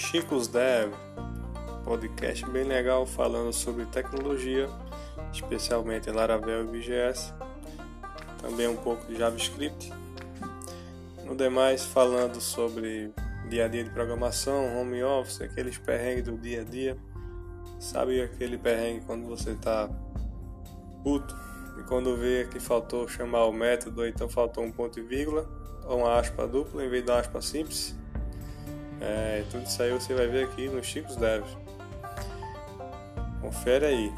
Chicos Dev, podcast bem legal falando sobre tecnologia, especialmente Laravel e VGS, também um pouco de JavaScript. No demais, falando sobre dia a dia de programação, home office, aqueles perrengues do dia a dia. Sabe aquele perrengue quando você tá puto e quando vê que faltou chamar o método, ou então faltou um ponto e vírgula, ou uma aspa dupla em vez da aspa simples? É, tudo isso aí você vai ver aqui no Chicos Dev. Confere aí.